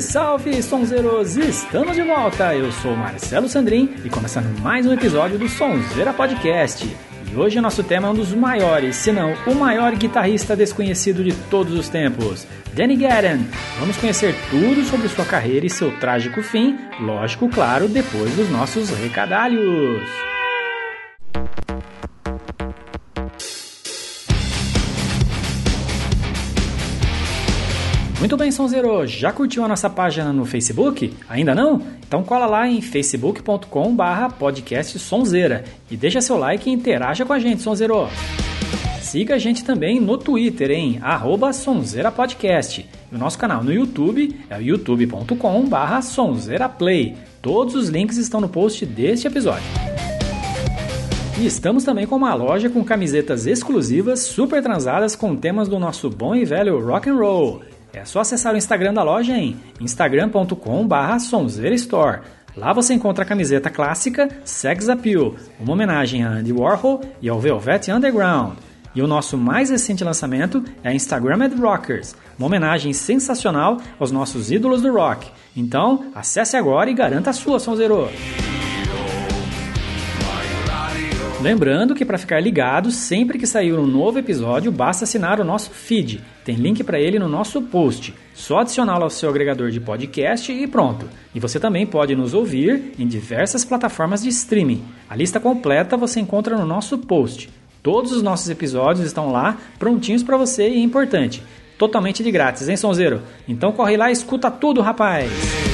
Salve, salve, sonzeiros! Estamos de volta! Eu sou Marcelo Sandrin e começando mais um episódio do Sonzeira Podcast. E hoje nosso tema é um dos maiores, se não o maior guitarrista desconhecido de todos os tempos, Danny Guerin. Vamos conhecer tudo sobre sua carreira e seu trágico fim, lógico, claro, depois dos nossos recadalhos. Muito bem, Sonzeiro, já curtiu a nossa página no Facebook? Ainda não? Então cola lá em facebook.com barra e deixa seu like e interaja com a gente, Sonzeiro. Siga a gente também no Twitter em arroba. E o nosso canal no YouTube é youtube.com barra. Todos os links estão no post deste episódio. E estamos também com uma loja com camisetas exclusivas, super transadas com temas do nosso bom e velho rock and roll. É só acessar o Instagram da loja em instagram.com/barra Store. Lá você encontra a camiseta clássica Sex Appeal, uma homenagem a Andy Warhol e ao Velvet Underground. E o nosso mais recente lançamento é a Instagrammed Rockers, uma homenagem sensacional aos nossos ídolos do rock. Então, acesse agora e garanta a sua, Sonzeiro! Lembrando que para ficar ligado, sempre que sair um novo episódio, basta assinar o nosso feed. Tem link para ele no nosso post. Só adicioná-lo ao seu agregador de podcast e pronto. E você também pode nos ouvir em diversas plataformas de streaming. A lista completa você encontra no nosso post. Todos os nossos episódios estão lá, prontinhos para você e importante. Totalmente de grátis, hein, Sonzeiro? Então corre lá e escuta tudo, rapaz!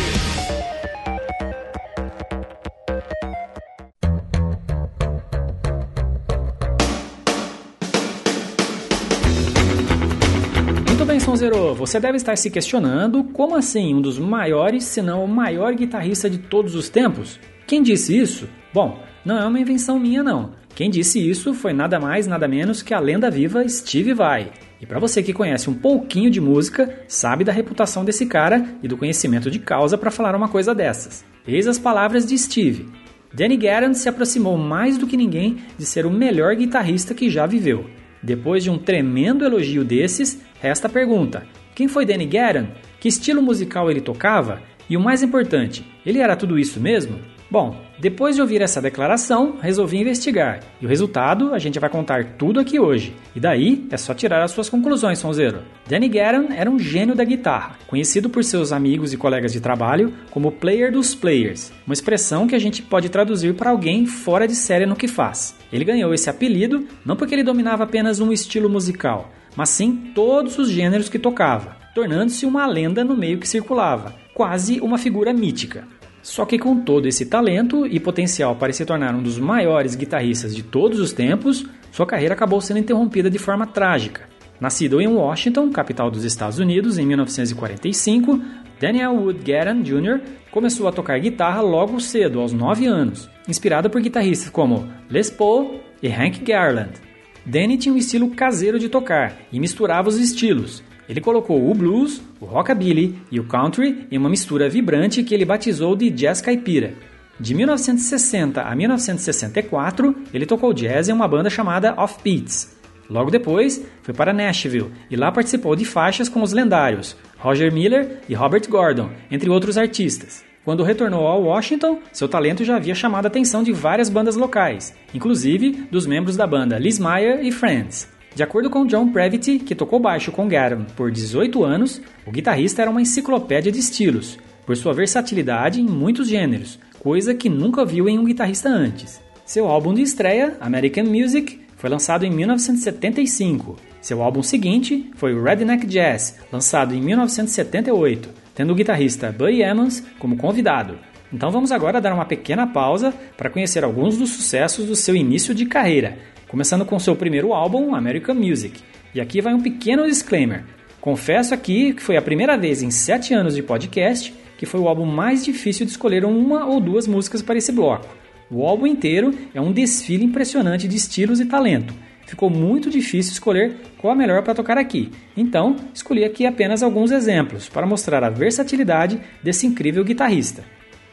Sonzeiro, você deve estar se questionando como assim um dos maiores, se não o maior guitarrista de todos os tempos? Quem disse isso? Bom, não é uma invenção minha não. Quem disse isso foi nada mais, nada menos que a lenda viva Steve Vai. E para você que conhece um pouquinho de música, sabe da reputação desse cara e do conhecimento de causa para falar uma coisa dessas. Eis as palavras de Steve. Danny Garant se aproximou mais do que ninguém de ser o melhor guitarrista que já viveu. Depois de um tremendo elogio desses, resta a pergunta: quem foi Danny Guerin? Que estilo musical ele tocava? E o mais importante, ele era tudo isso mesmo? Bom, depois de ouvir essa declaração, resolvi investigar. E o resultado a gente vai contar tudo aqui hoje. E daí é só tirar as suas conclusões, Sonzeiro. Danny Guerin era um gênio da guitarra, conhecido por seus amigos e colegas de trabalho como player dos players, uma expressão que a gente pode traduzir para alguém fora de série no que faz. Ele ganhou esse apelido não porque ele dominava apenas um estilo musical, mas sim todos os gêneros que tocava, tornando-se uma lenda no meio que circulava, quase uma figura mítica. Só que com todo esse talento e potencial para se tornar um dos maiores guitarristas de todos os tempos, sua carreira acabou sendo interrompida de forma trágica. Nascido em Washington, capital dos Estados Unidos, em 1945, Daniel Wood Guerin Jr. começou a tocar guitarra logo cedo, aos 9 anos, inspirado por guitarristas como Les Paul e Hank Garland. Danny tinha um estilo caseiro de tocar e misturava os estilos, ele colocou o blues, o rockabilly e o country em uma mistura vibrante que ele batizou de jazz caipira. De 1960 a 1964, ele tocou jazz em uma banda chamada Off Beats. Logo depois, foi para Nashville e lá participou de faixas com os lendários Roger Miller e Robert Gordon, entre outros artistas. Quando retornou a Washington, seu talento já havia chamado a atenção de várias bandas locais, inclusive dos membros da banda Liz Meyer e Friends. De acordo com John Previty, que tocou baixo com Garum por 18 anos, o guitarrista era uma enciclopédia de estilos, por sua versatilidade em muitos gêneros, coisa que nunca viu em um guitarrista antes. Seu álbum de estreia, American Music, foi lançado em 1975. Seu álbum seguinte foi Redneck Jazz, lançado em 1978, tendo o guitarrista Buddy Emmons como convidado. Então vamos agora dar uma pequena pausa para conhecer alguns dos sucessos do seu início de carreira, começando com seu primeiro álbum, American Music. E aqui vai um pequeno disclaimer. Confesso aqui que foi a primeira vez em sete anos de podcast que foi o álbum mais difícil de escolher uma ou duas músicas para esse bloco. O álbum inteiro é um desfile impressionante de estilos e talento. Ficou muito difícil escolher qual a melhor para tocar aqui, então escolhi aqui apenas alguns exemplos para mostrar a versatilidade desse incrível guitarrista.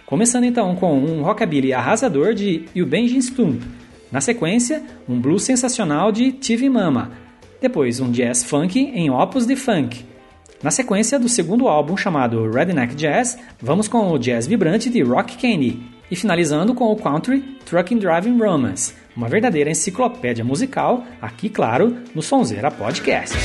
Começando então com um rockabilly arrasador de Eubenjin Stump, na sequência, um blues sensacional de TV Mama. Depois, um jazz funk em Opus de Funk. Na sequência do segundo álbum chamado Redneck Jazz, vamos com o jazz vibrante de Rock Candy e finalizando com o country Trucking Driving Romance, uma verdadeira enciclopédia musical, aqui claro, no Sonzeira Podcast.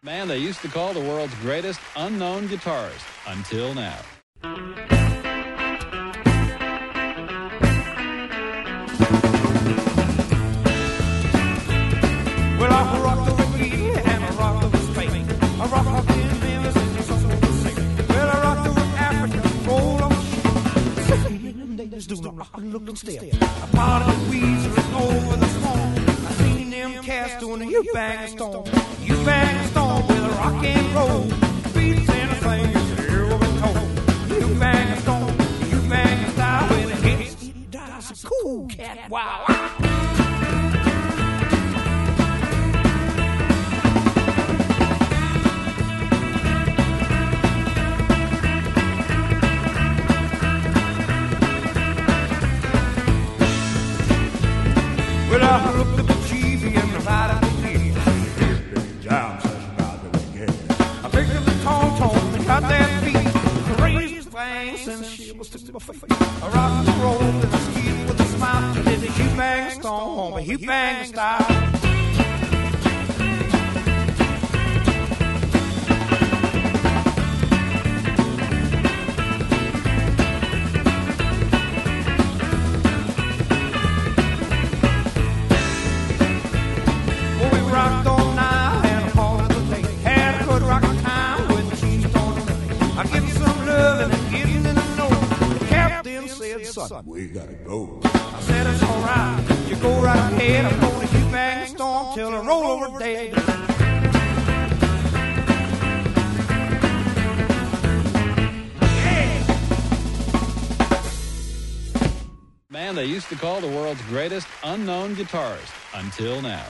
Man, they used to call the world's greatest unknown guitarist until now. Let's do the rock and look and. A pot of weeds written over the phone. I seen them cats doing the you bang and stone. You bang and stone with a rock and roll. Beats and a thing is ever been told. You bang and stone, you bang and style with a hit. That's a cool cat. Wow. I looked the and the of the the weekend. I picked up the and got that beat. The fangs and she was to my rocked and rolled and I skied with a smile. Did the hip bang storm, a hip bang style. Son, we gotta go. I said, it's alright. You go right ahead. I'm gonna hit bang storm till I roll over dead. Man, they used to call the world's greatest unknown guitarist until now.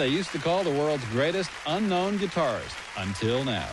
They used to call the world's greatest unknown guitarist until now.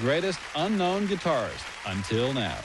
Greatest unknown guitarist until now.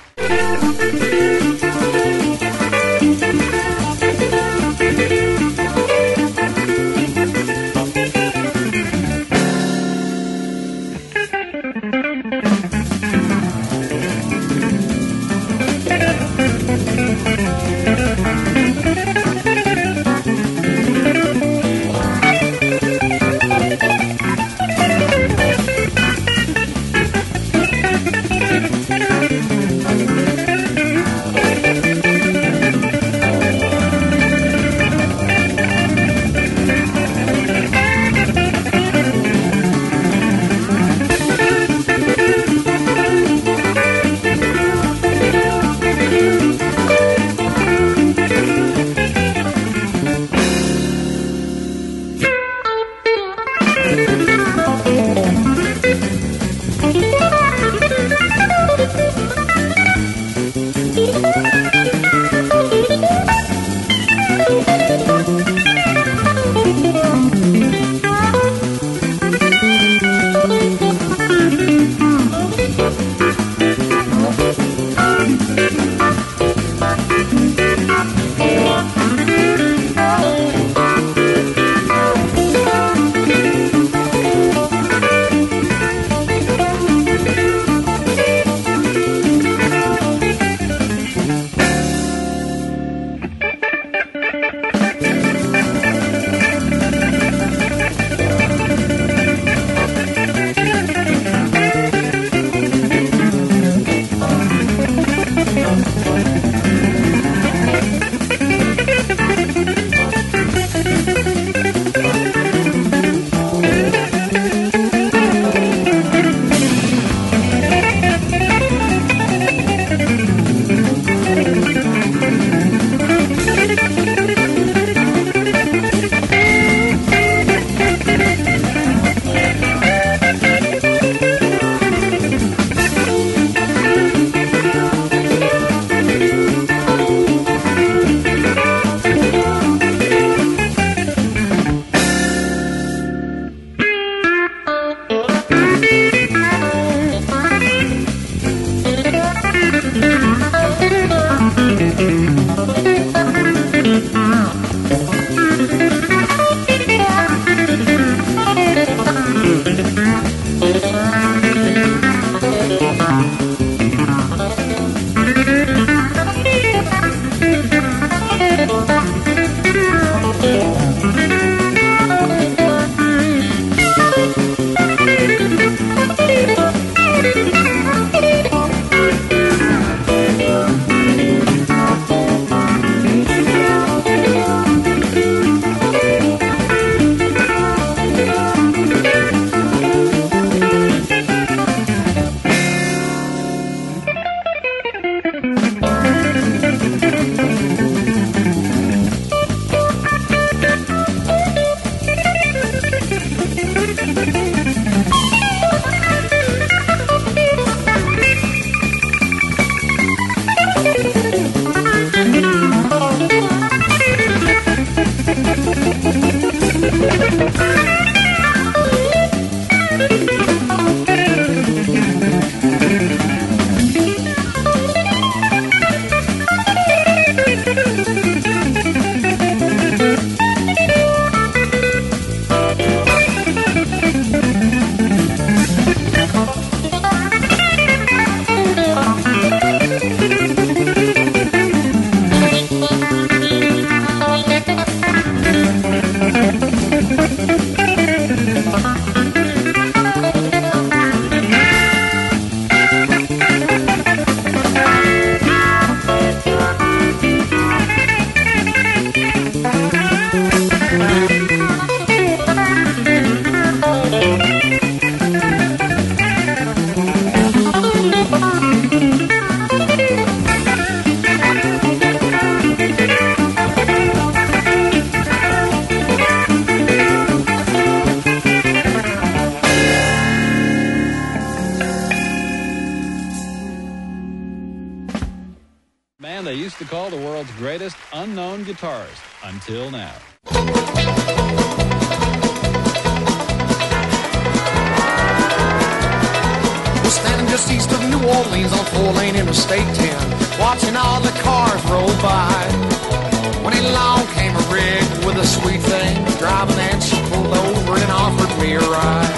A sweet thing driving, and she pulled over and offered me a ride.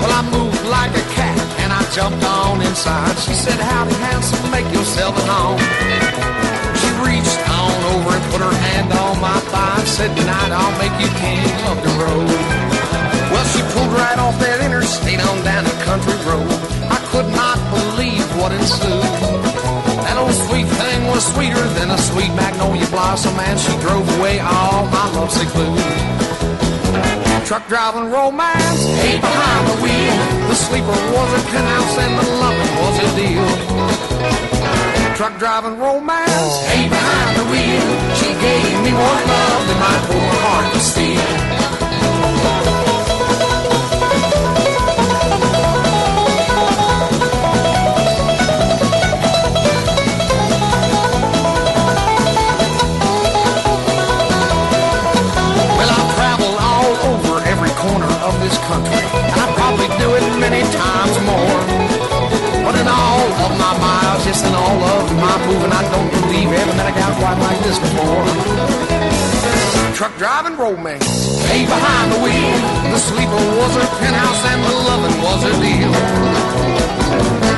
Well, I moved like a cat and I jumped on inside. She said, Howdy, handsome, make yourself at home. She reached on over and put her hand on my thigh said, Tonight I'll make you king of the road. Well, she pulled right off that interstate on down the country road. I could not believe what ensued. That old sweet thing was sweeter than a sweet magnolia blossom, and she drove away all my lovesick blues. Truck driving romance, hey behind the wheel. The sleeper was a penthouse and the loving was a deal. Truck driving romance, hey behind the wheel. She gave me more love than my poor heart could steal. This country, and I probably do it many times more. But in all of my miles, yes, in all of my moving, I don't believe ever met a gal quite like this before. Truck driving romance, hey behind the wheel. The sleeper was her penthouse, and the loving was her deal.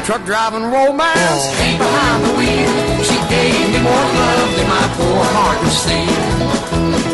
Truck driving romance, hey behind the wheel. She gave me more love than my poor heart could steal.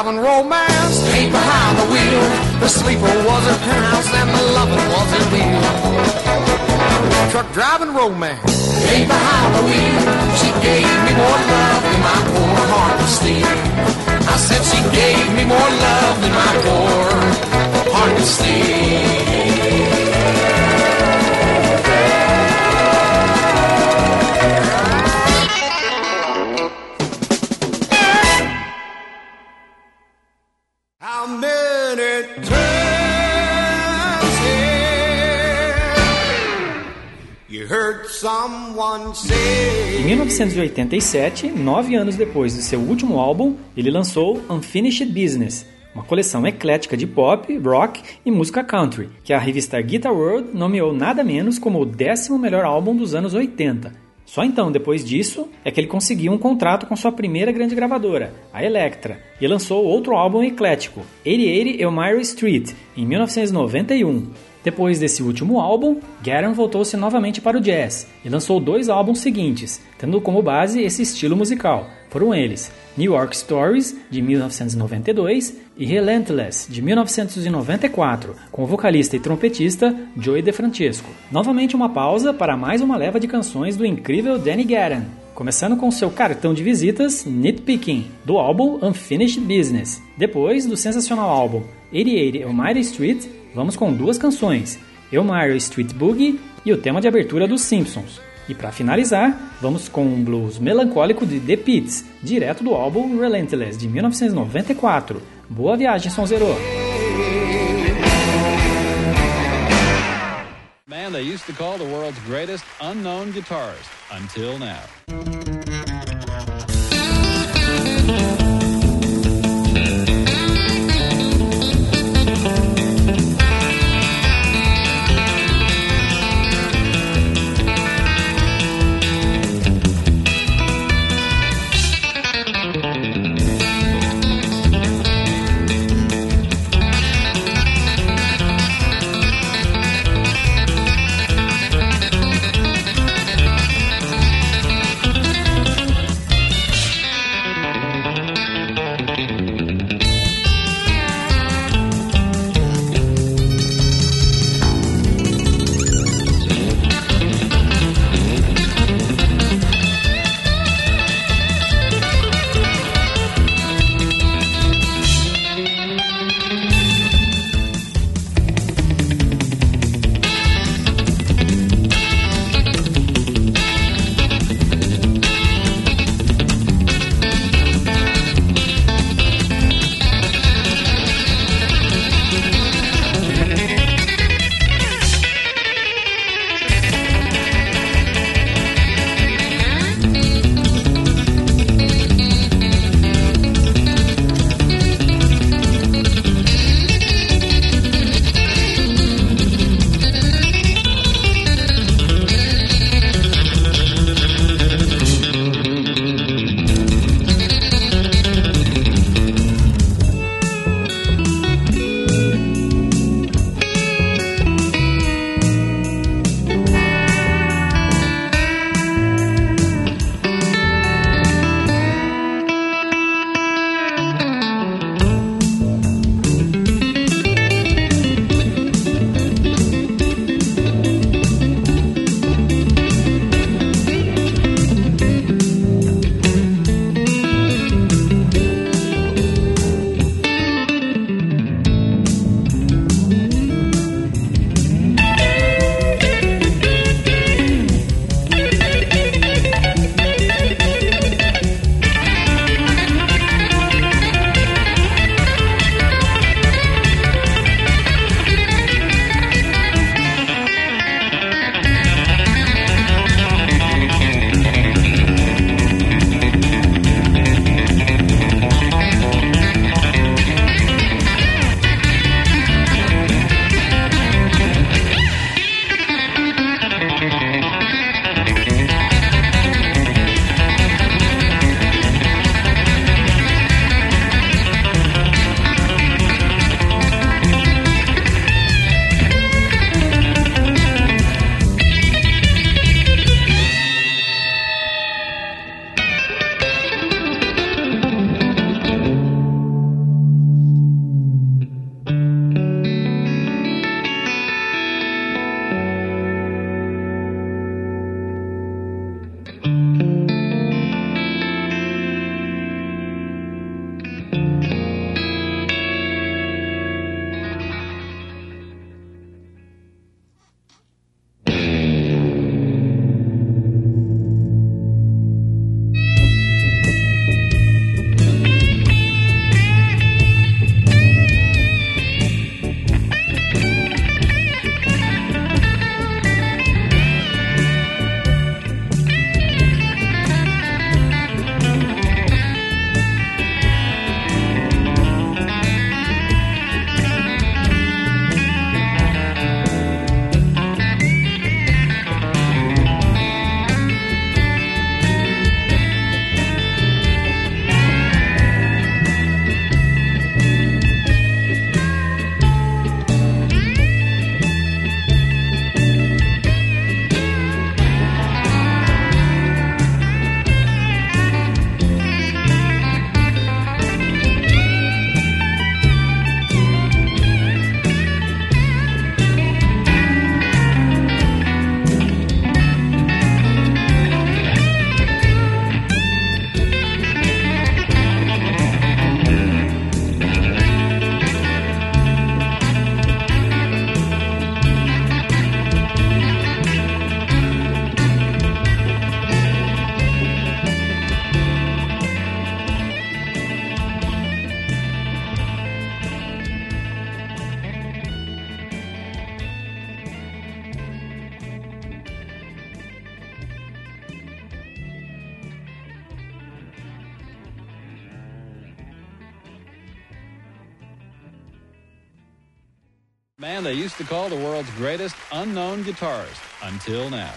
Driving romance, ain't behind the wheel. The sleeper was her penthouse and the loving was her deal. Truck driving romance, ain't behind the wheel. She gave me more love than my poor heart could steal. I said she gave me more love than my poor heart could steal. Em 1987, nove anos depois de seu último álbum, ele lançou Unfinished Business, uma coleção eclética de pop, rock e música country, que a revista Guitar World nomeou nada menos como o décimo melhor álbum dos anos 80. Só então, depois disso, é que ele conseguiu um contrato com sua primeira grande gravadora, a Elektra, e lançou outro álbum eclético, 8080 Elmira Street, em 1991. Depois desse último álbum, Garan voltou-se novamente para o jazz e lançou dois álbuns seguintes, tendo como base esse estilo musical. Foram eles New York Stories, de 1992, e Relentless, de 1994, com o vocalista e trompetista Joey DeFrancesco. Novamente uma pausa para mais uma leva de canções do incrível Danny Garan, começando com seu cartão de visitas Nitpicking, do álbum Unfinished Business. Depois do sensacional álbum 88 Elmira Street, vamos com duas canções, Elmira Street Boogie e o tema de abertura dos Simpsons. E para finalizar, vamos com um blues melancólico de The Pits, direto do álbum Relentless de 1994. Boa viagem, Sonzero! Man they used to call the world's greatest unknown guitarist until now. Call the world's greatest unknown guitarist until now.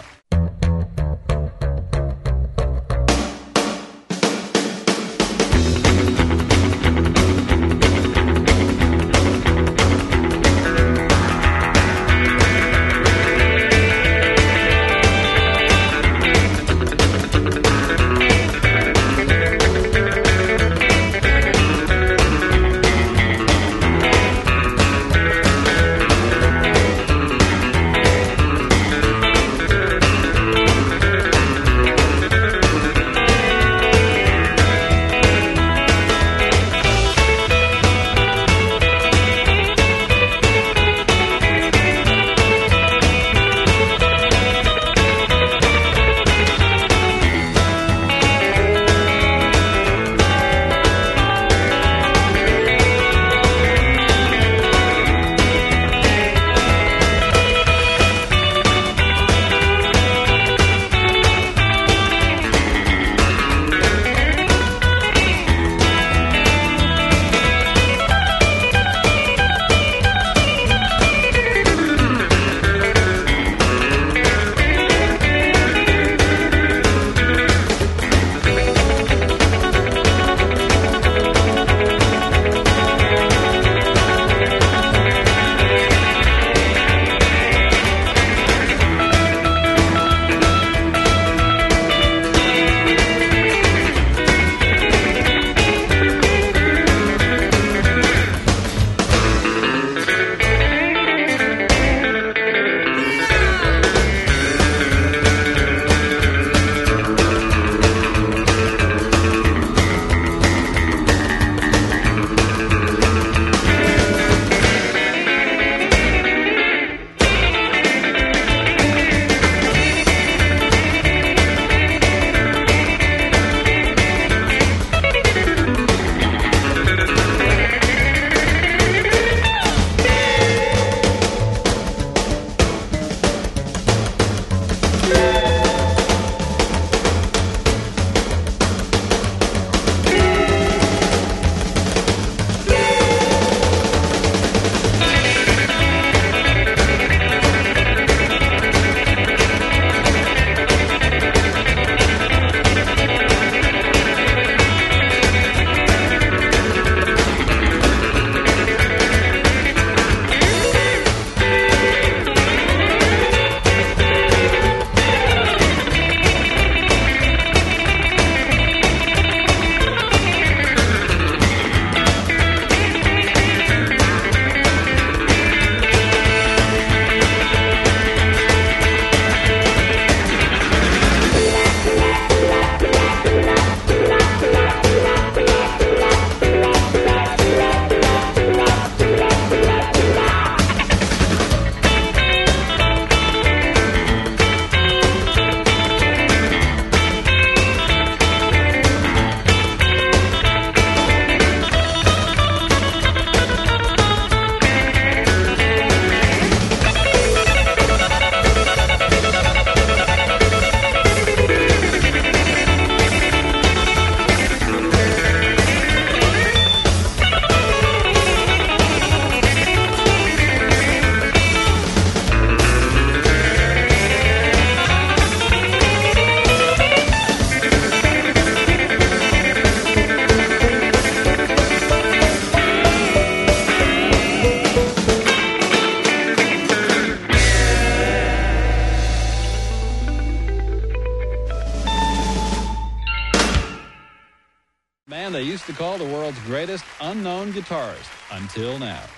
Until now.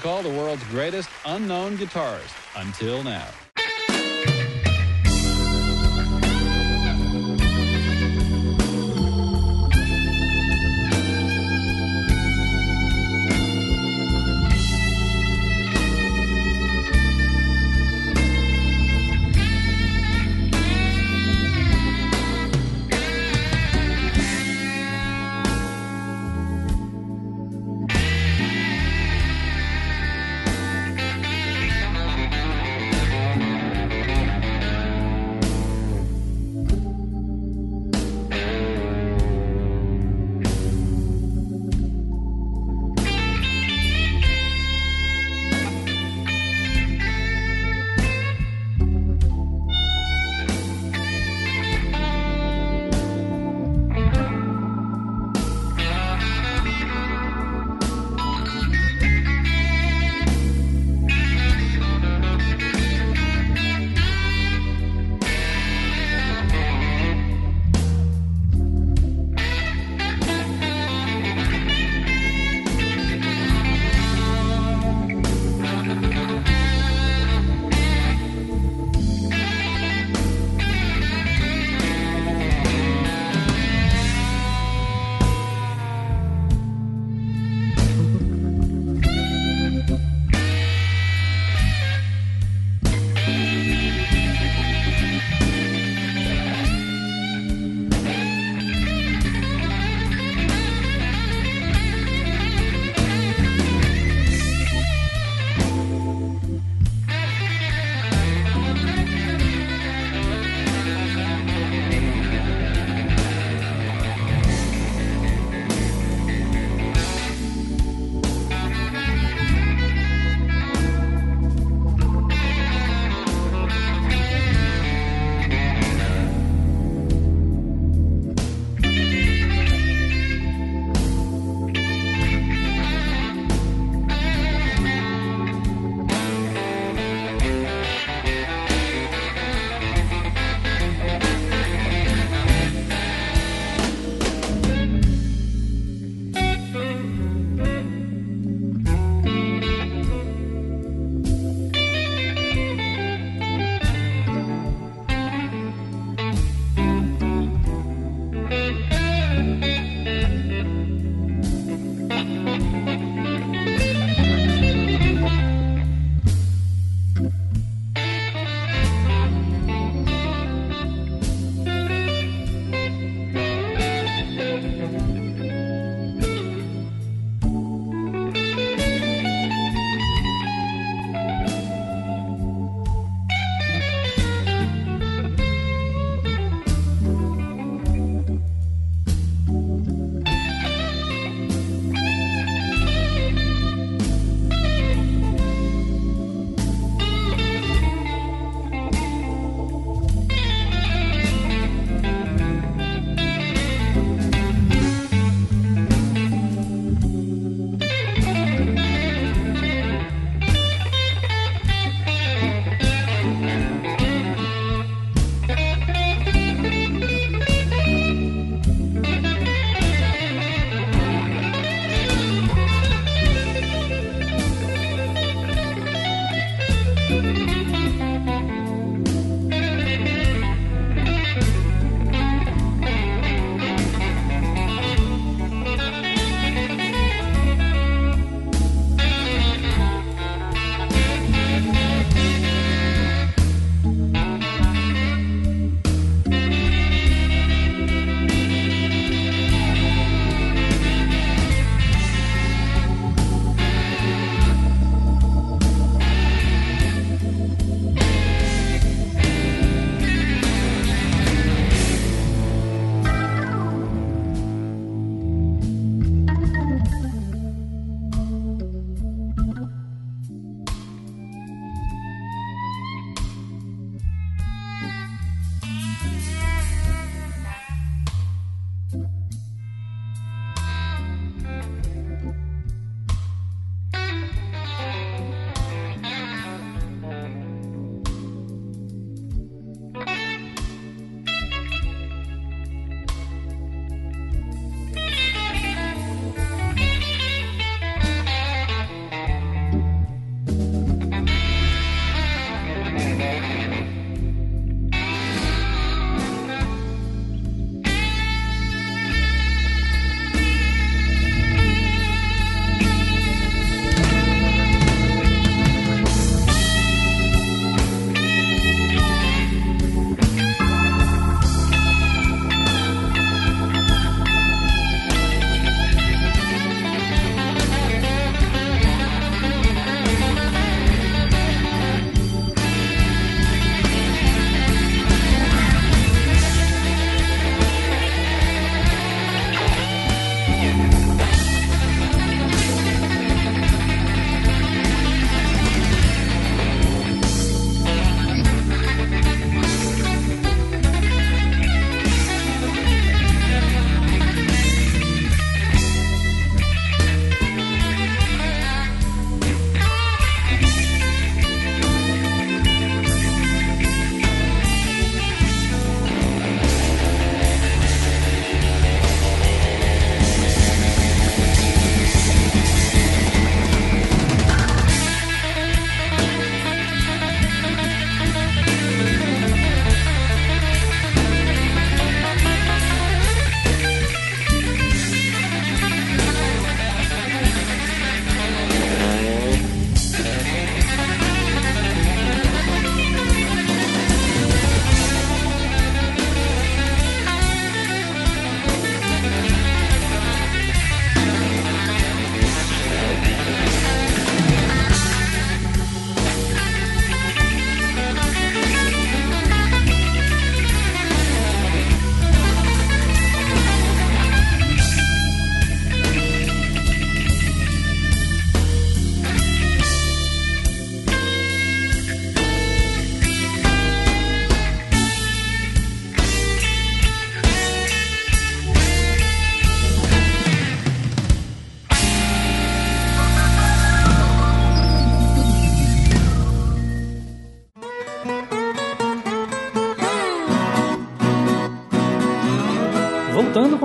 Call the world's greatest unknown guitarist until now.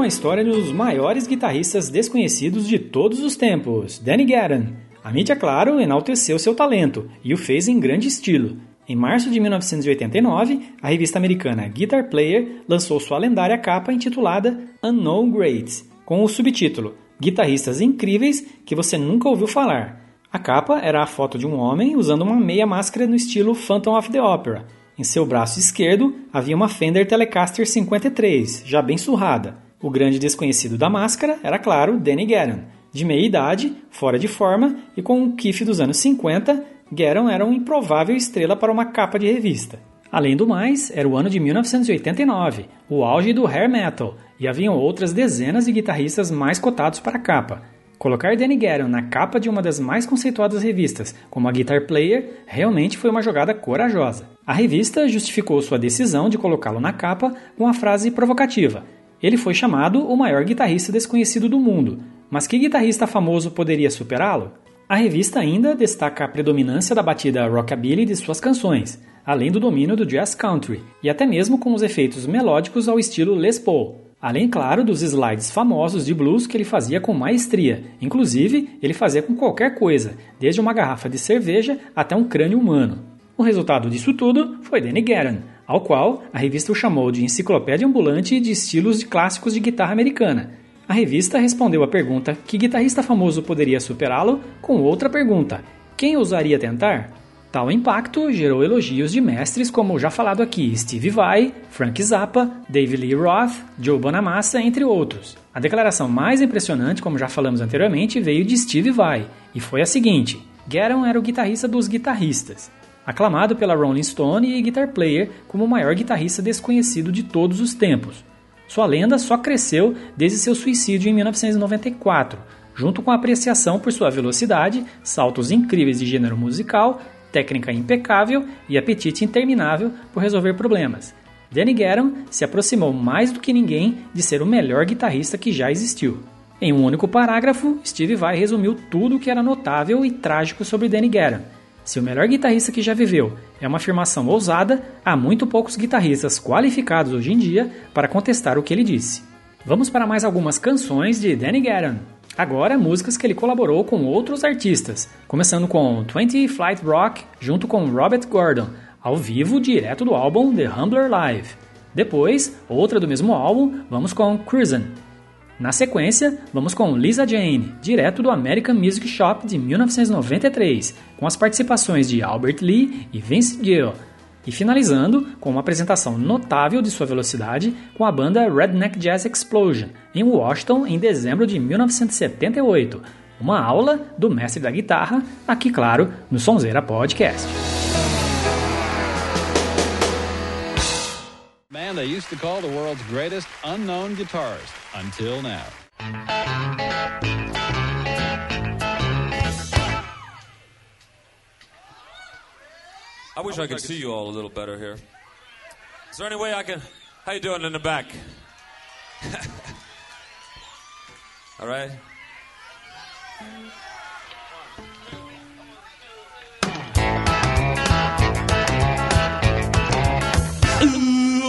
A história dos maiores guitarristas desconhecidos de todos os tempos, Danny Gatton. A mídia, claro, enalteceu seu talento e o fez em grande estilo. Em março de 1989, a revista americana Guitar Player lançou sua lendária capa intitulada Unknown Greats, com o subtítulo Guitarristas Incríveis que você nunca ouviu falar. A capa era a foto de um homem usando uma meia máscara no estilo Phantom of the Opera. Em seu braço esquerdo havia uma Fender Telecaster 53, já bem surrada. O grande desconhecido da máscara era, claro, Danny Gatton, de meia idade, fora de forma e com um kiff dos anos 50, Garon era uma improvável estrela para uma capa de revista. Além do mais, era o ano de 1989, o auge do hair metal, e haviam outras dezenas de guitarristas mais cotados para a capa. Colocar Danny Garon na capa de uma das mais conceituadas revistas, como a Guitar Player, realmente foi uma jogada corajosa. A revista justificou sua decisão de colocá-lo na capa com a frase provocativa: Ele foi chamado o maior guitarrista desconhecido do mundo, mas que guitarrista famoso poderia superá-lo? A revista ainda destaca a predominância da batida rockabilly de suas canções, além do domínio do jazz country, e até mesmo com os efeitos melódicos ao estilo Les Paul. Além, claro, dos slides famosos de blues que ele fazia com maestria. Inclusive, ele fazia com qualquer coisa, desde uma garrafa de cerveja até um crânio humano. O resultado disso tudo foi Danny Gatton, ao qual a revista o chamou de enciclopédia ambulante de estilos de clássicos de guitarra americana, a revista respondeu à pergunta que guitarrista famoso poderia superá-lo com outra pergunta: quem ousaria tentar? Tal impacto gerou elogios de mestres como já falado aqui Steve Vai, Frank Zappa, David Lee Roth, Joe Bonamassa, entre outros. A declaração mais impressionante, como já falamos anteriormente, veio de Steve Vai e foi a seguinte: Garon era o guitarrista dos guitarristas, aclamado pela Rolling Stone e Guitar Player como o maior guitarrista desconhecido de todos os tempos. Sua lenda só cresceu desde seu suicídio em 1994, junto com a apreciação por sua velocidade, saltos incríveis de gênero musical, técnica impecável e apetite interminável por resolver problemas. Danny Gatton se aproximou mais do que ninguém de ser o melhor guitarrista que já existiu. Em um único parágrafo, Steve Vai resumiu tudo o que era notável e trágico sobre Danny Gatton, se o melhor guitarrista que já viveu é uma afirmação ousada, há muito poucos guitarristas qualificados hoje em dia para contestar o que ele disse. Vamos para mais algumas canções de Danny Gatton. Agora, músicas que ele colaborou com outros artistas, começando com 20 Flight Rock junto com Robert Gordon, ao vivo direto do álbum The Humbler Live. Depois, outra do mesmo álbum, vamos com Cruisin', na sequência, vamos com Lisa Jane, direto do American Music Shop de 1993, com as participações de Albert Lee e Vince Gill. E finalizando com uma apresentação notável de sua velocidade com a banda Redneck Jazz Explosion, em Washington em dezembro de 1978. Uma aula do mestre da guitarra, aqui claro, no Sonzeira Podcast. They used to call the world's greatest unknown guitarist until now. I wish I could see you all a little better here. Is there any way I can? How you doing in the back? all right.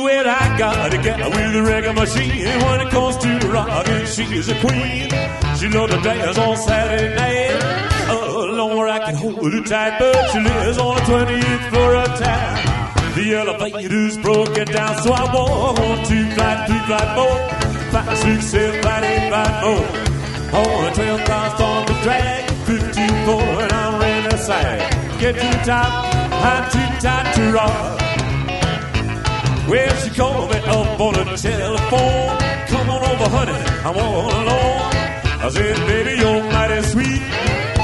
Well, I got a gal with a reggae machine. When it comes to rockin', she's a queen. She loves to dance on Saturday night. Oh, Lord, I can hold her tight, but she lives on the 20th floor of town. The elevator's broken down, so I walk on two flight, three flight, four, five, six, seven, five, eight, five, four. On a 12 cross on the track, 54, and I'm ready to sag. Get to the top, I'm too tight to rock. Well, she called me up on the telephone. Come on over, honey, I'm all alone. I said, baby, you're mighty sweet,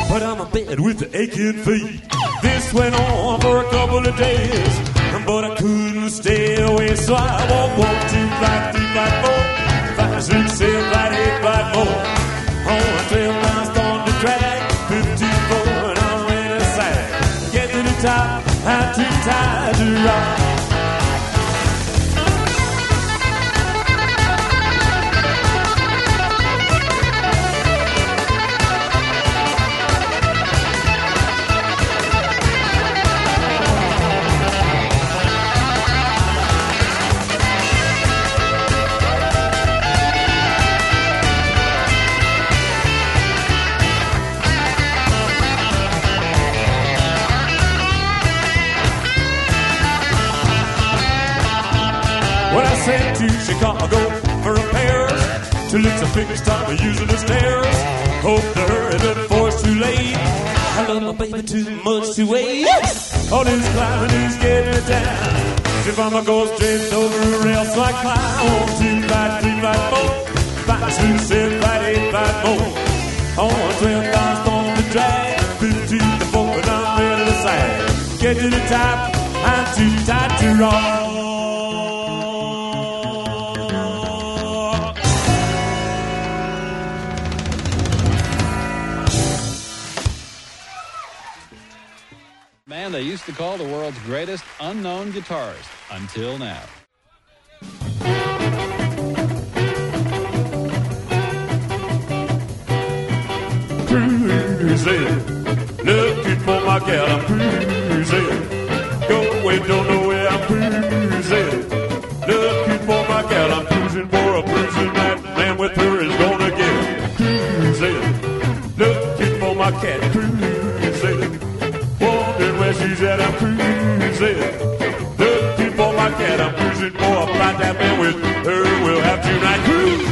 but I'm a bed with the aching feet. This went on for a couple of days, but I couldn't stay away, so I walked one, two, five, three, five, four, five, six, seven, five, eight, five, four. On a trail bounced on the track, 54, and I'm ready to sag. Get to the top, I'm too tired to rock. Fixed time of using the stairs. Hope to hurry before it's too late. I love my baby too much to wait. All this climbing is getting me down. If I'm a ghost straight over a rail, so I climb on two, five, three, five, four, five, six, seven, five, eight, five, more. On twelve thousand on the drag, fifteen to four, and I'm ready to sag. Get to the top, I'm too tired to rock. Used to call the world's greatest unknown guitarist until now. cruising, looking for my gal. I'm cruising, going don't know where I'm cruising, looking for my gal. I'm cruising for a cruising that man with her is gonna get cruising, looking for my cat. She's at a cruise. The people like that. I'm cruising for a flight that man with her. will have tonight cruise.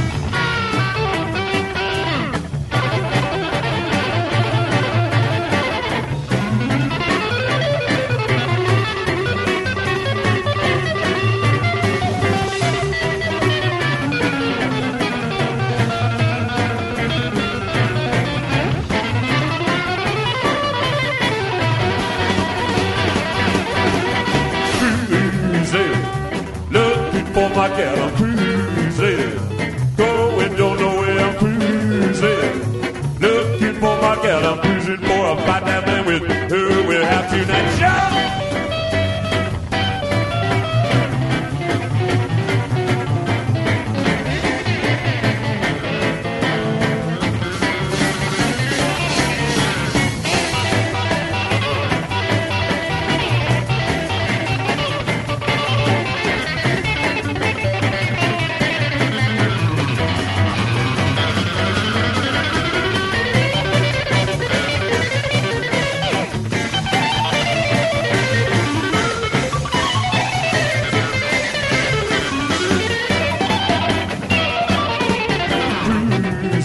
I get a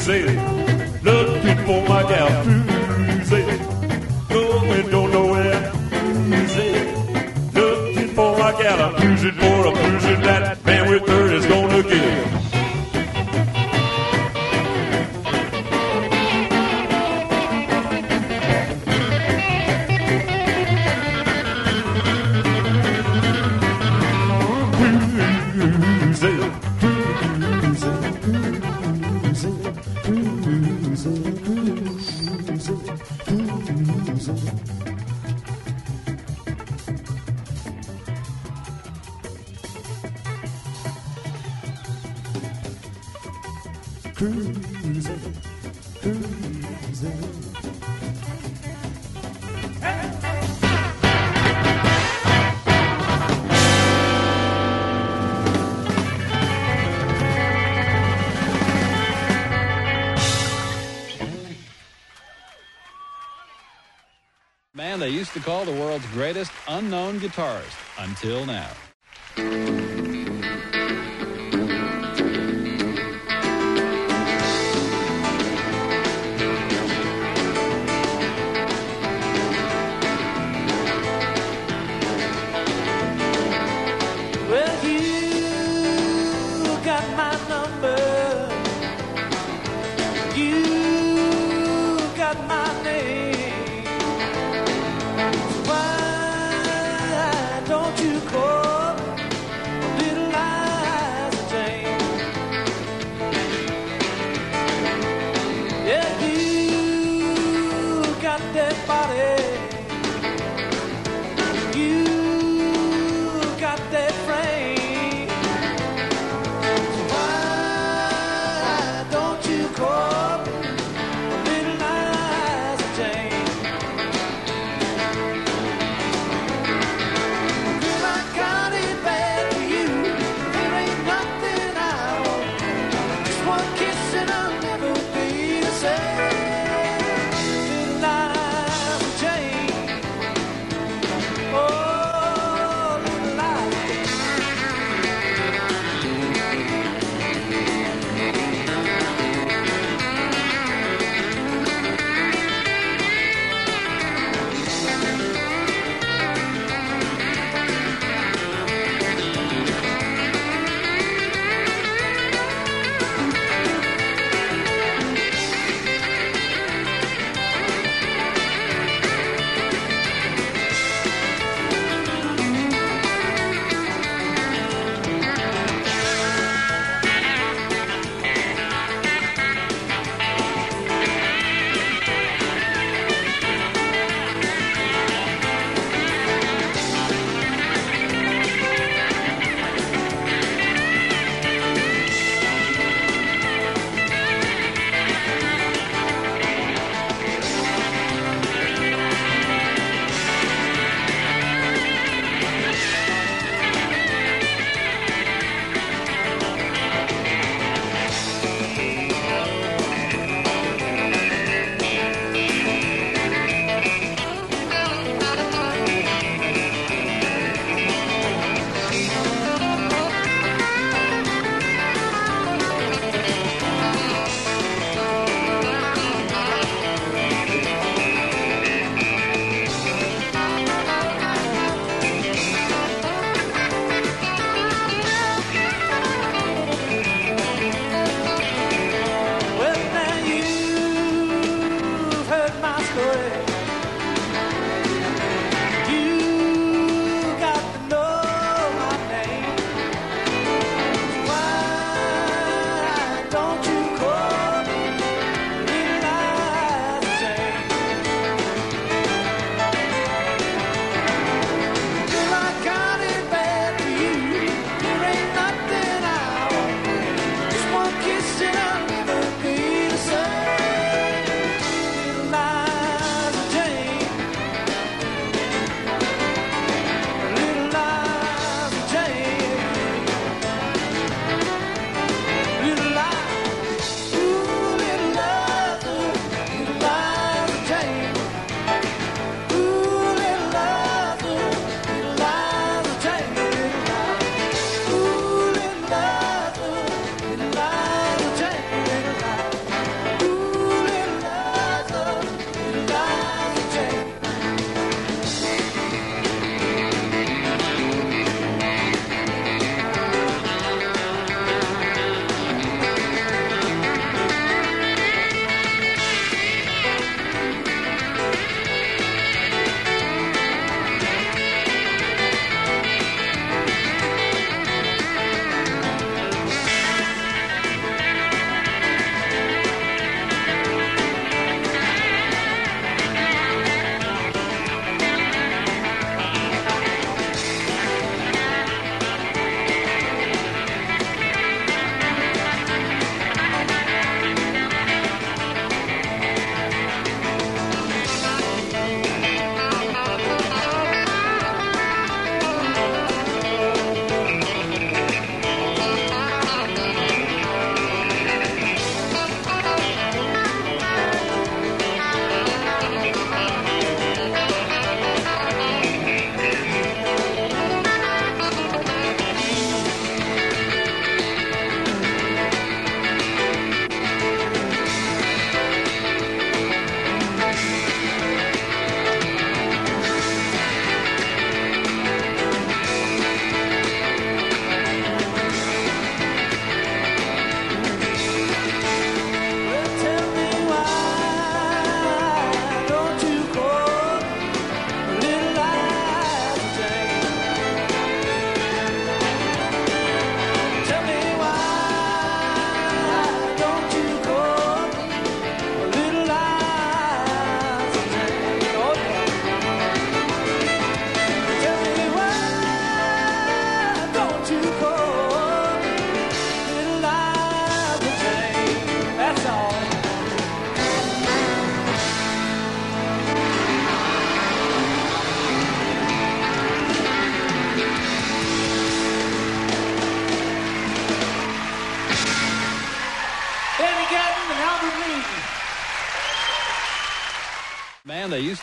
cruising, looking for my gal. Cruising, going don't know where. Looking for my gal. I'm until now.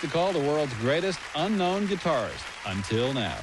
To call the world's greatest unknown guitarist until now.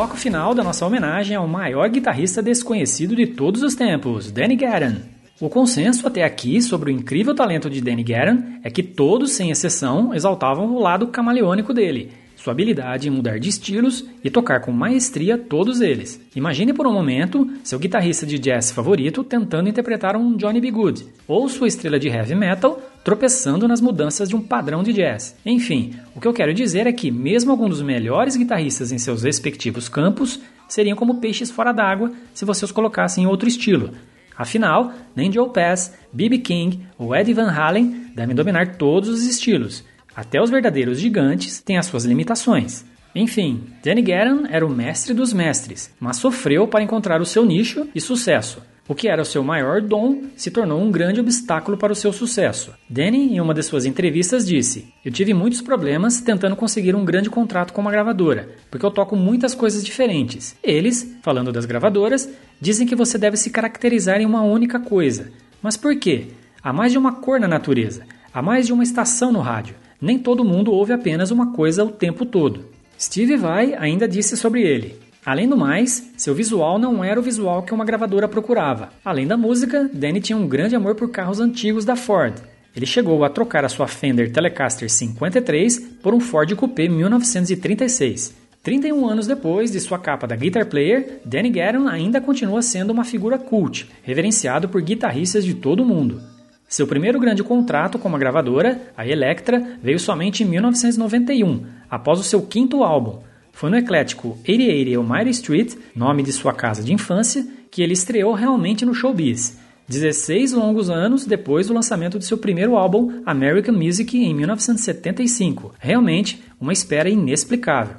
Bloco final da nossa homenagem ao maior guitarrista desconhecido de todos os tempos, Danny Gatton. O consenso até aqui sobre o incrível talento de Danny Gatton é que todos, sem exceção, exaltavam o lado camaleônico dele, sua habilidade em mudar de estilos e tocar com maestria todos eles. Imagine por um momento seu guitarrista de jazz favorito tentando interpretar um Johnny B. Good, ou sua estrela de heavy metal tropeçando nas mudanças de um padrão de jazz. Enfim, o que eu quero dizer é que mesmo alguns dos melhores guitarristas em seus respectivos campos seriam como peixes fora d'água se você os colocasse em outro estilo. Afinal, nem Joe Pass, B.B. King ou Eddie Van Halen devem dominar todos os estilos. Até os verdadeiros gigantes têm as suas limitações. Enfim, Danny Gatton era o mestre dos mestres, mas sofreu para encontrar o seu nicho e sucesso. O que era o seu maior dom se tornou um grande obstáculo para o seu sucesso. Danny, em uma de suas entrevistas, disse: Eu tive muitos problemas tentando conseguir um grande contrato com uma gravadora, porque eu toco muitas coisas diferentes. Eles, falando das gravadoras, dizem que você deve se caracterizar em uma única coisa. Mas por quê? Há mais de uma cor na natureza, há mais de uma estação no rádio. Nem todo mundo ouve apenas uma coisa o tempo todo. Steve Vai ainda disse sobre ele: Além do mais, seu visual não era o visual que uma gravadora procurava. Além da música, Danny tinha um grande amor por carros antigos da Ford. Ele chegou a trocar a sua Fender Telecaster 53 por um Ford Coupé 1936. 31 anos depois de sua capa da Guitar Player, Danny Gatton ainda continua sendo uma figura cult, reverenciado por guitarristas de todo o mundo. Seu primeiro grande contrato com uma gravadora, a Elektra, veio somente em 1991, após o seu quinto álbum. Foi no eclético 88 Elmira Street, nome de sua casa de infância, que ele estreou realmente no showbiz. 16 longos anos depois do lançamento de seu primeiro álbum, American Music, em 1975. Realmente uma espera inexplicável.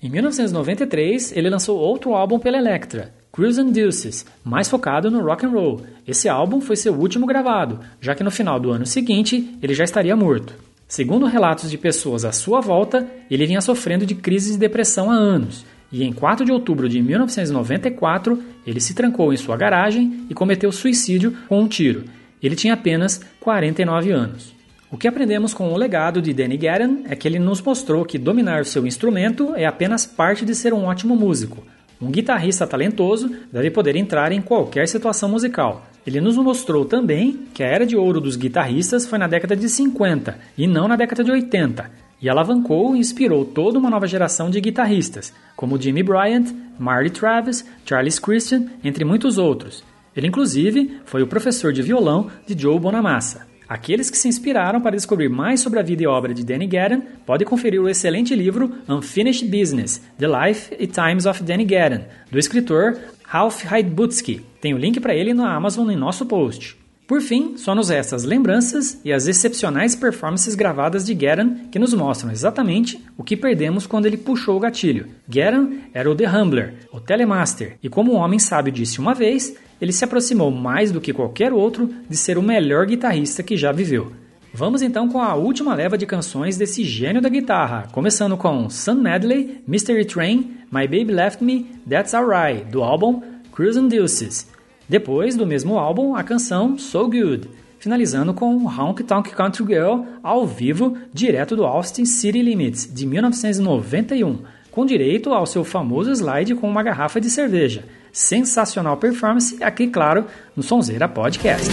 Em 1993, ele lançou outro álbum pela Elektra, Cruise and Deuces, mais focado no rock and roll. Esse álbum foi seu último gravado, já que no final do ano seguinte ele já estaria morto. Segundo relatos de pessoas à sua volta, ele vinha sofrendo de crises de depressão há anos, e em 4 de outubro de 1994 ele se trancou em sua garagem e cometeu suicídio com um tiro. Ele tinha apenas 49 anos. O que aprendemos com o legado de Danny Gatton é que ele nos mostrou que dominar seu instrumento é apenas parte de ser um ótimo músico. Um guitarrista talentoso deve poder entrar em qualquer situação musical. Ele nos mostrou também que a era de ouro dos guitarristas foi na década de 50 e não na década de 80, e alavancou e inspirou toda uma nova geração de guitarristas, como Jimmy Bryant, Marty Travis, Charles Christian, entre muitos outros. Ele, inclusive, foi o professor de violão de Joe Bonamassa. Aqueles que se inspiraram para descobrir mais sobre a vida e obra de Danny Gatton podem conferir o excelente livro Unfinished Business: The Life and Times of Danny Gatton, do escritor Ralph Heidbutsky. Tem o link para ele na Amazon em nosso post. Por fim, só nos restam as lembranças e as excepcionais performances gravadas de Gatton que nos mostram exatamente o que perdemos quando ele puxou o gatilho. Gatton era o The Humbler, o Telemaster, e como um homem sábio disse uma vez, ele se aproximou mais do que qualquer outro de ser o melhor guitarrista que já viveu. Vamos então com a última leva de canções desse gênio da guitarra, começando com Sun Medley, Mystery Train, My Baby Left Me, That's Alright, do álbum Cruising Deuces. Depois do mesmo álbum, a canção So Good, finalizando com Honky Tonk Country Girl ao vivo, direto do Austin City Limits, de 1991, com direito ao seu famoso slide com uma garrafa de cerveja sensacional performance aqui, claro, no Sonzeira Podcast.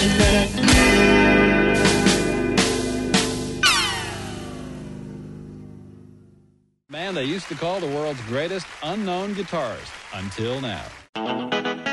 They used to call the world's greatest unknown guitarist until now.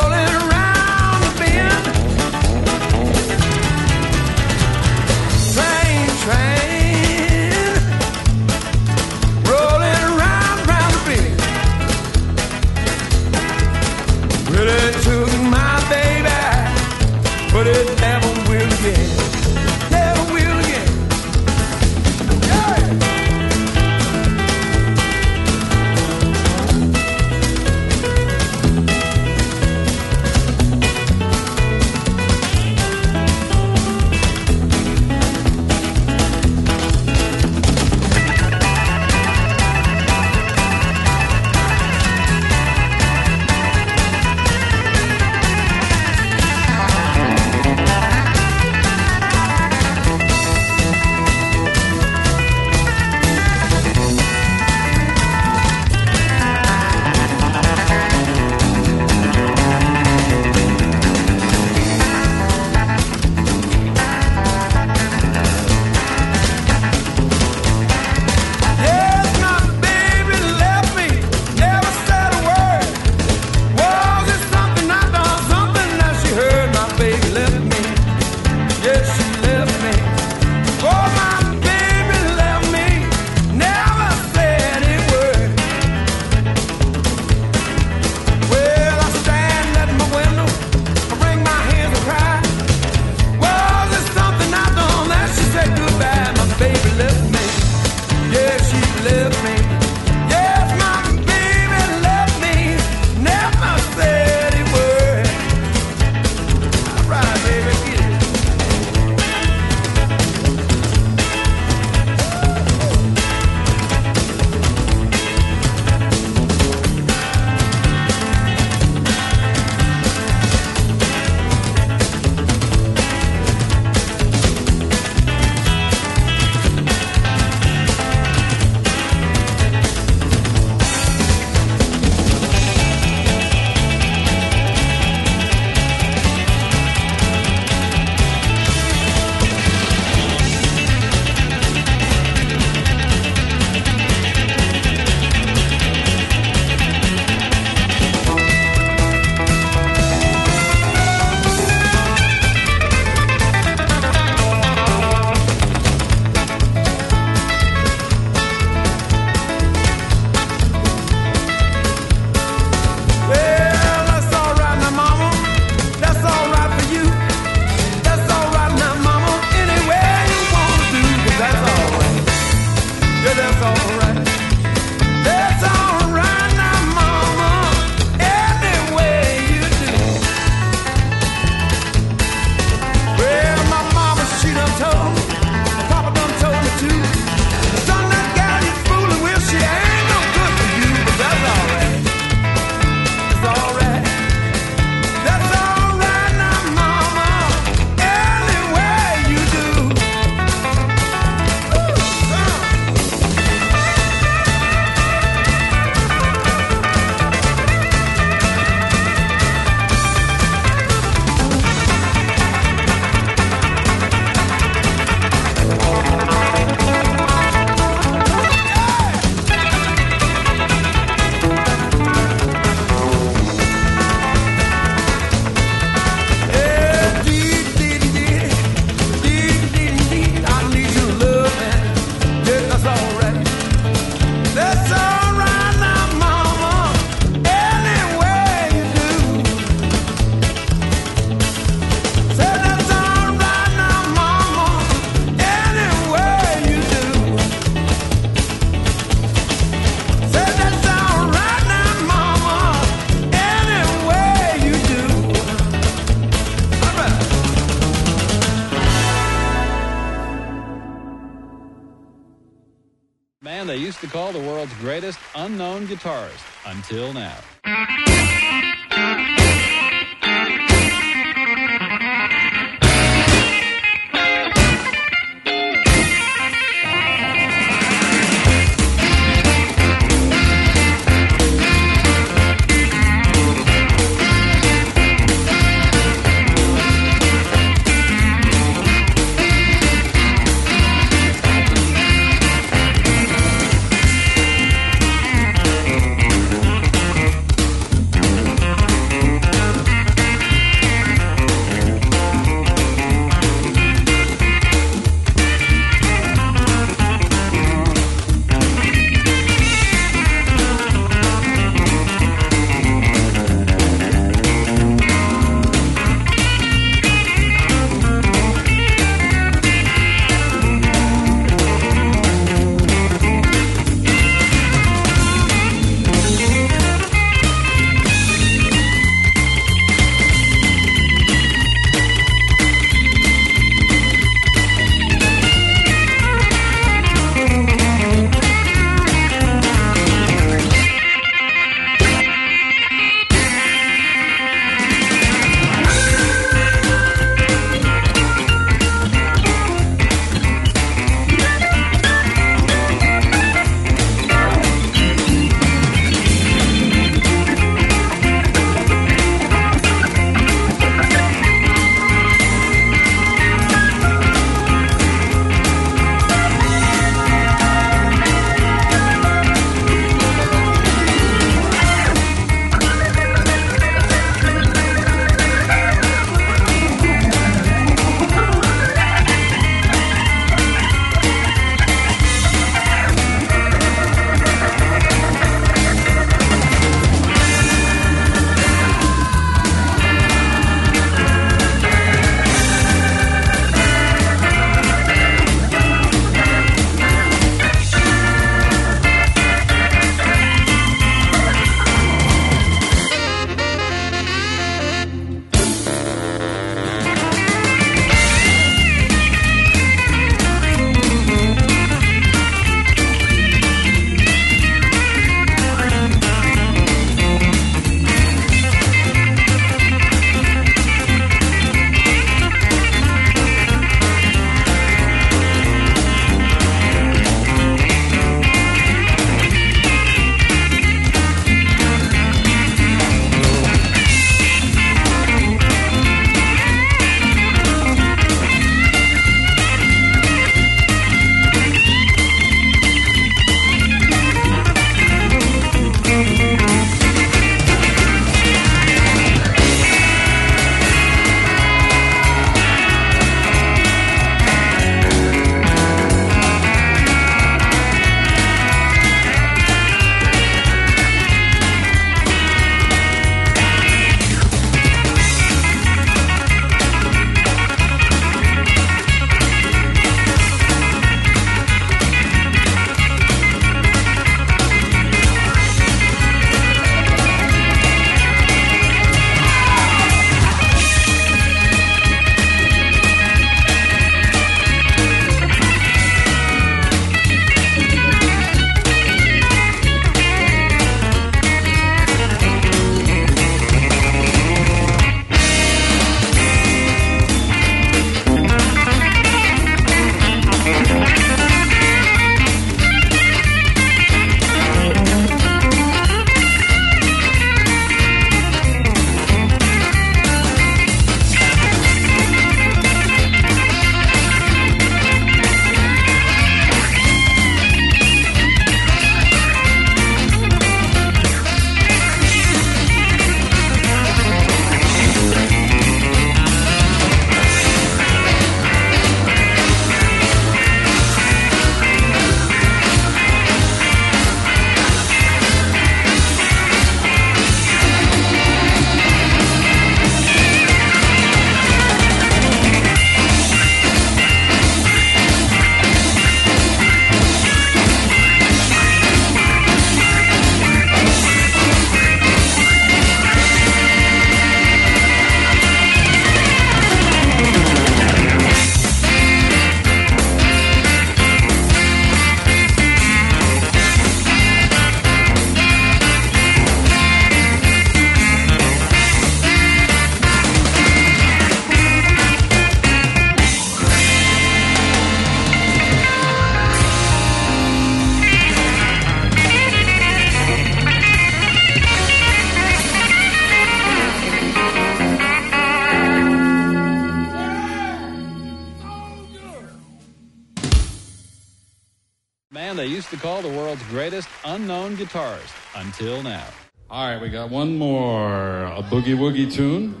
Until now. All right, we got one more a boogie woogie tune.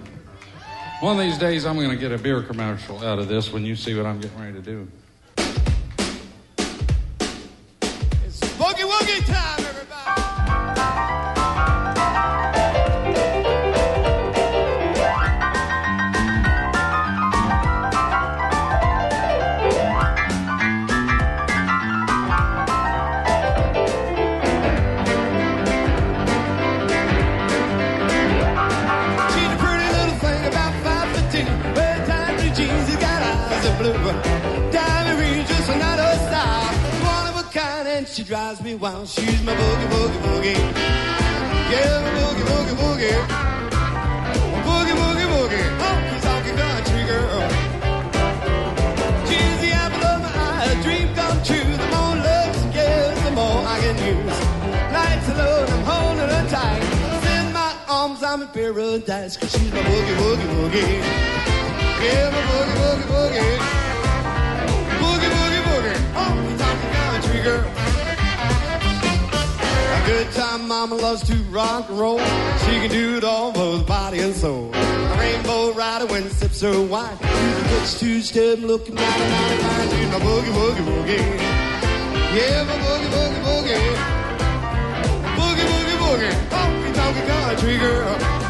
One of these days, I'm going to get a beer commercial out of this when you see what I'm getting ready to do. Drives me wild. She's my boogie, boogie, boogie. Yeah, my boogie, boogie, boogie. Boogie, boogie, boogie. Honky tonky country girl. She's the apple of my eye, a dream come true. The more love she gives, the more I can use. Low, and I'm holding her tight. In my arms, I'm in paradise, cause she's my boogie, boogie, boogie. Yeah, my boogie, boogie, boogie. Boogie, boogie, boogie. Honky tonky country girl. Good time mama loves to rock and roll. She can do it all, both body and soul. A rainbow rider when sips her wine. She's a good two-step looking mighty, mighty fine. She's my boogie, boogie, boogie. Yeah, my boogie, boogie, boogie. Boogie, boogie, boogie. Honky tonky country girl.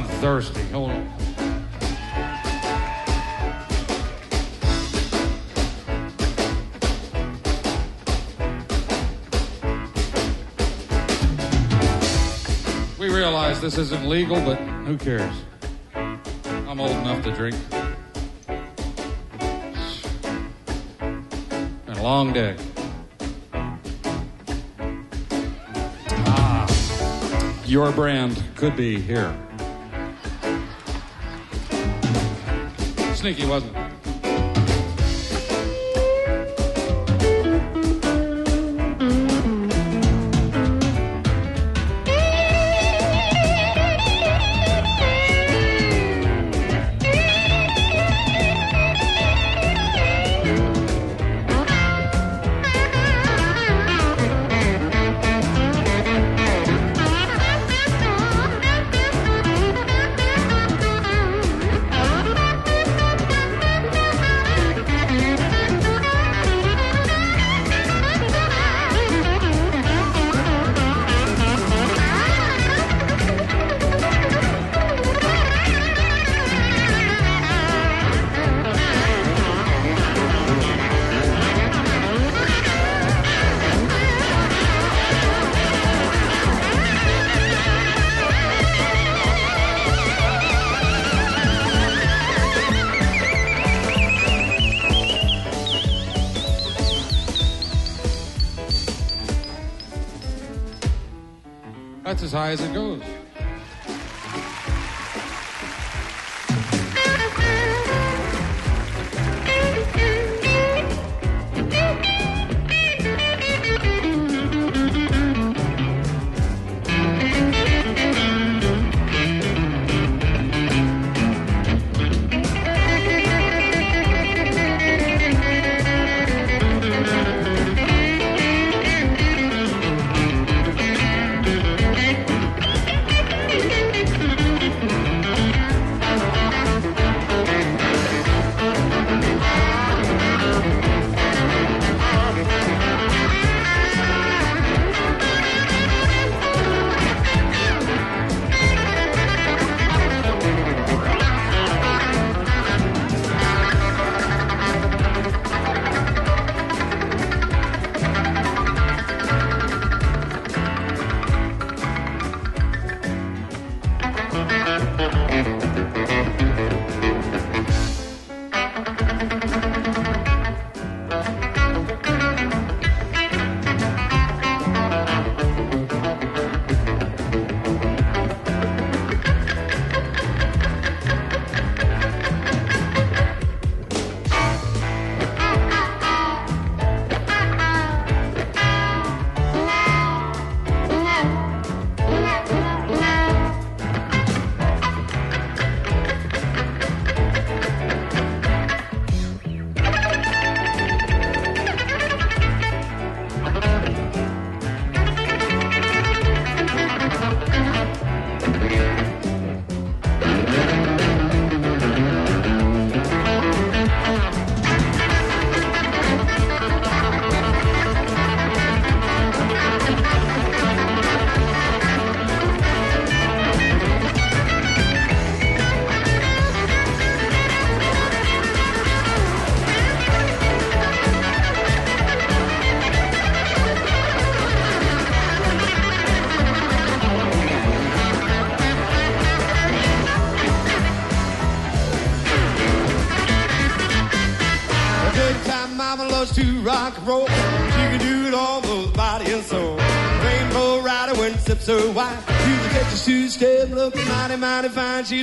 I'm thirsty. Hold on. We realize this isn't legal, but who cares? I'm old enough to drink. Been a long day. Ah, your brand could be here. Sneaky, wasn't it?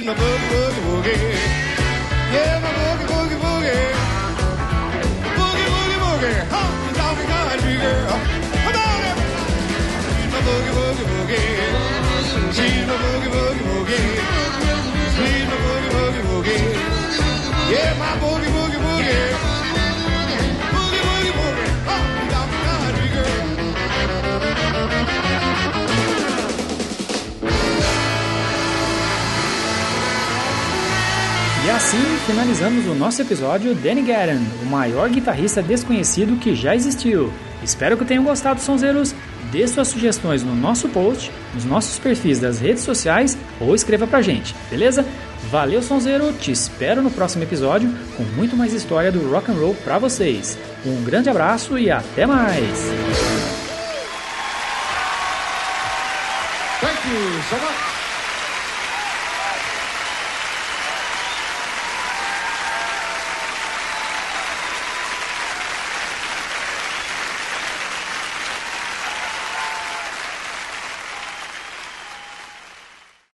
the moon. Episódio Danny Guerin, o maior guitarrista desconhecido que já existiu. Espero que tenham gostado, sonzeiros. Dê suas sugestões no nosso post, nos nossos perfis das redes sociais ou escreva pra gente, beleza? Valeu, sonzeiro, te espero no próximo episódio com muito mais história do rock and roll pra vocês. Um grande abraço e até mais.